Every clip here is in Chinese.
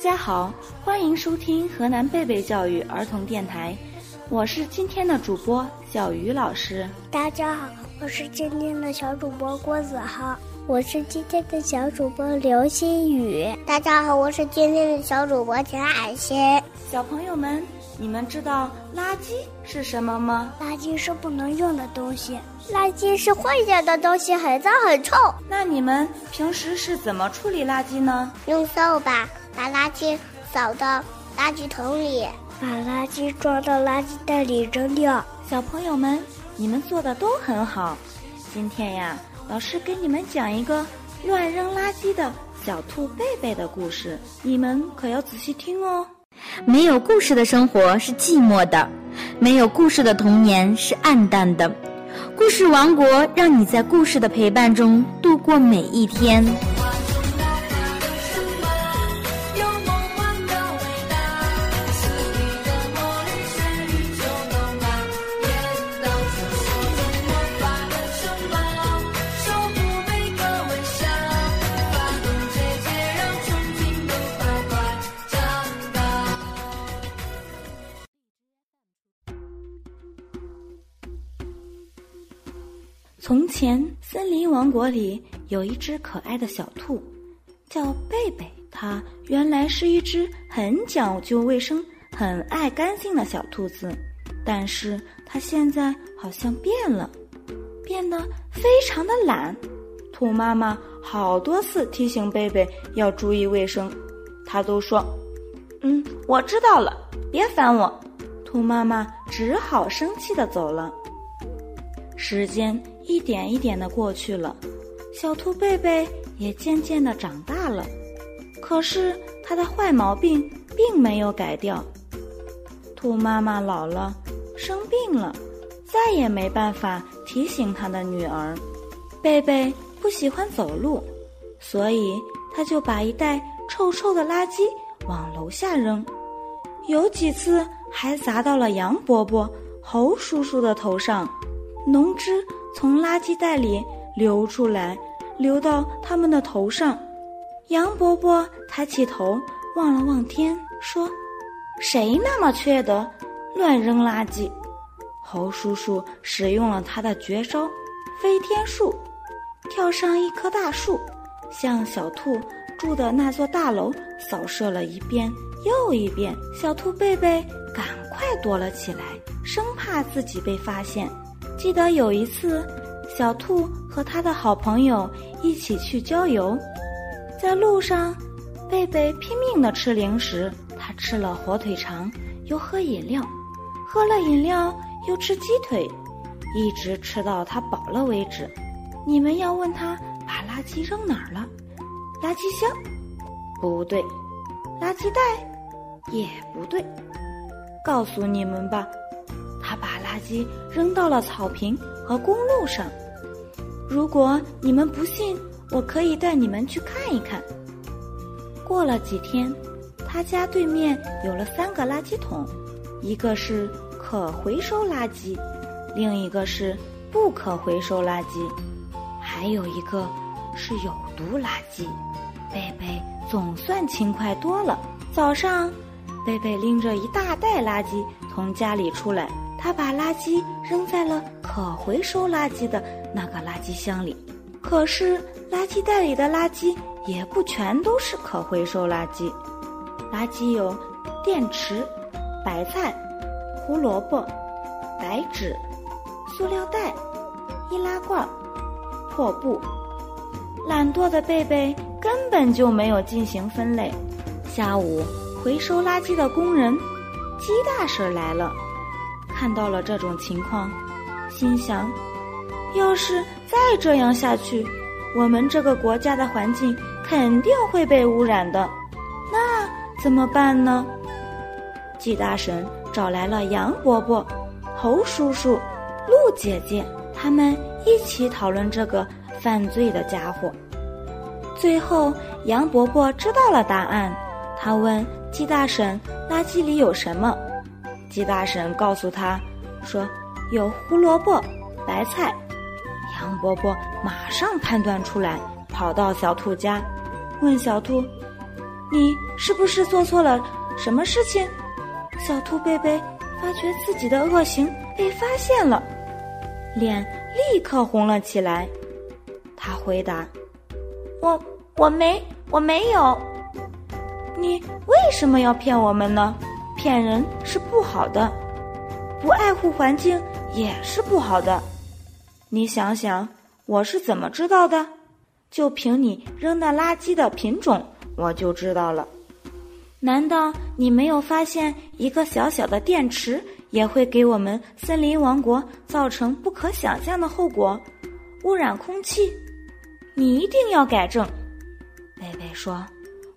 家好，欢迎收听河南贝贝教育儿童电台，我是今天的主播小鱼老师。大家好，我是今天的小主播郭子浩。我是今天的小主播刘新宇。大家好，我是今天的小主播田海鑫。小朋友们，你们知道垃圾是什么吗？垃圾是不能用的东西，垃圾是坏掉的东西，很脏很臭。那你们平时是怎么处理垃圾呢？用扫把把垃圾扫到垃圾桶里，把垃圾装到垃圾袋里扔掉。小朋友们，你们做的都很好。今天呀。老师给你们讲一个乱扔垃圾的小兔贝贝的故事，你们可要仔细听哦。没有故事的生活是寂寞的，没有故事的童年是暗淡的。故事王国让你在故事的陪伴中度过每一天。从前，森林王国里有一只可爱的小兔，叫贝贝。它原来是一只很讲究卫生、很爱干净的小兔子，但是它现在好像变了，变得非常的懒。兔妈妈好多次提醒贝贝要注意卫生，它都说：“嗯，我知道了，别烦我。”兔妈妈只好生气的走了。时间。一点一点的过去了，小兔贝贝也渐渐的长大了，可是它的坏毛病并没有改掉。兔妈妈老了，生病了，再也没办法提醒她的女儿。贝贝不喜欢走路，所以他就把一袋臭臭的垃圾往楼下扔，有几次还砸到了杨伯伯、猴叔叔的头上，浓汁。从垃圾袋里流出来，流到他们的头上。杨伯伯抬起头望了望天，说：“谁那么缺德，乱扔垃圾？”猴叔叔使用了他的绝招——飞天术，跳上一棵大树，向小兔住的那座大楼扫射了一遍又一遍。小兔贝贝赶快躲了起来，生怕自己被发现。记得有一次，小兔和他的好朋友一起去郊游，在路上，贝贝拼命的吃零食，他吃了火腿肠，又喝饮料，喝了饮料又吃鸡腿，一直吃到他饱了为止。你们要问他把垃圾扔哪儿了？垃圾箱？不对，垃圾袋？也不对。告诉你们吧。垃圾扔到了草坪和公路上。如果你们不信，我可以带你们去看一看。过了几天，他家对面有了三个垃圾桶，一个是可回收垃圾，另一个是不可回收垃圾，还有一个是有毒垃圾。贝贝总算轻快多了。早上，贝贝拎着一大袋垃圾从家里出来。他把垃圾扔在了可回收垃圾的那个垃圾箱里，可是垃圾袋里的垃圾也不全都是可回收垃圾，垃圾有电池、白菜、胡萝卜、白纸、塑料袋、易拉罐、破布。懒惰的贝贝根本就没有进行分类。下午，回收垃圾的工人鸡大婶来了。看到了这种情况，心想：要是再这样下去，我们这个国家的环境肯定会被污染的。那怎么办呢？季大婶找来了杨伯伯、猴叔叔、鹿姐姐，他们一起讨论这个犯罪的家伙。最后，杨伯伯知道了答案，他问季大婶：“垃圾里有什么？”鸡大婶告诉他，说有胡萝卜、白菜。杨伯伯马上判断出来，跑到小兔家，问小兔：“你是不是做错了什么事情？小兔贝贝发觉自己的恶行被发现了，脸立刻红了起来。他回答：“我我没我没有。你为什么要骗我们呢？骗人是不好的，不爱护环境也是不好的。你想想，我是怎么知道的？就凭你扔的垃圾的品种，我就知道了。难道你没有发现，一个小小的电池也会给我们森林王国造成不可想象的后果，污染空气？”你一定要改正，贝贝说：“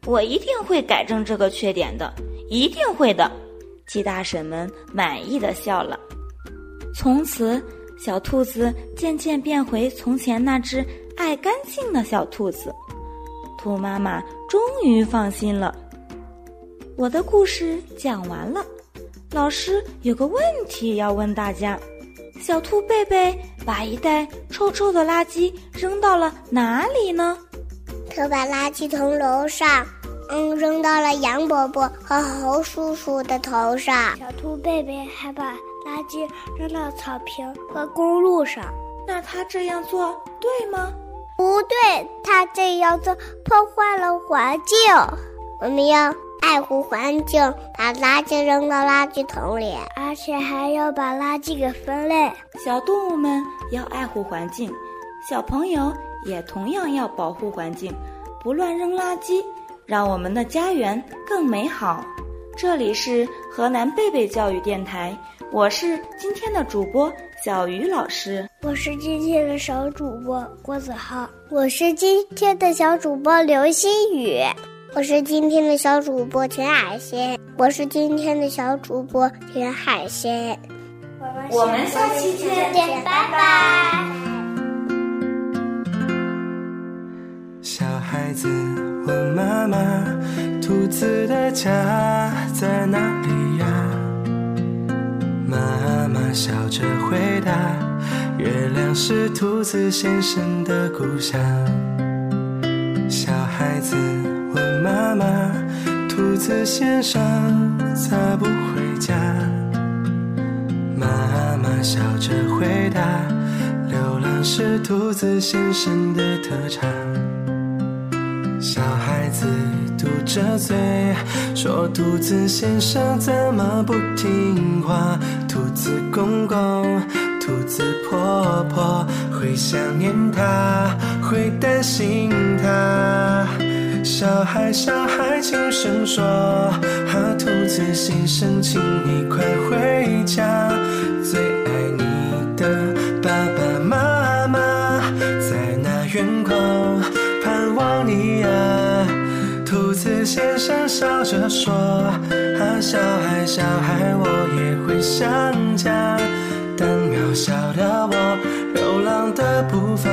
我一定会改正这个缺点的，一定会的。”鸡大婶们满意的笑了。从此，小兔子渐渐变回从前那只爱干净的小兔子。兔妈妈终于放心了。我的故事讲完了，老师有个问题要问大家。小兔贝贝把一袋臭臭的垃圾扔到了哪里呢？他把垃圾从楼上，嗯，扔到了杨伯伯和猴叔叔的头上。小兔贝贝还把垃圾扔到草坪和公路上。那他这样做对吗？不对，他这样做破坏了环境。我们要。爱护环境，把垃圾扔到垃圾桶里，而且还要把垃圾给分类。小动物们要爱护环境，小朋友也同样要保护环境，不乱扔垃圾，让我们的家园更美好。这里是河南贝贝教育电台，我是今天的主播小鱼老师，我是今天的小主播郭子浩，我是今天的小主播刘新宇。我是今天的小主播田海鲜，我是今天的小主播田海鲜。我们下期见，拜拜。小孩子问妈妈：“兔子的家在哪里呀？”妈妈笑着回答：“月亮是兔子先生的故乡。”小孩子。问妈妈，兔子先生咋不回家？妈妈笑着回答：流浪是兔子先生的特长。小孩子嘟着嘴说：兔子先生怎么不听话？兔子公公、兔子婆婆会想念他，会担心他。小孩，小孩，轻声说：“哈，兔子先生，请你快回家。最兔子先生笑着说：“啊，小孩，小孩，我也会想家。但渺小的我，流浪的步伐。”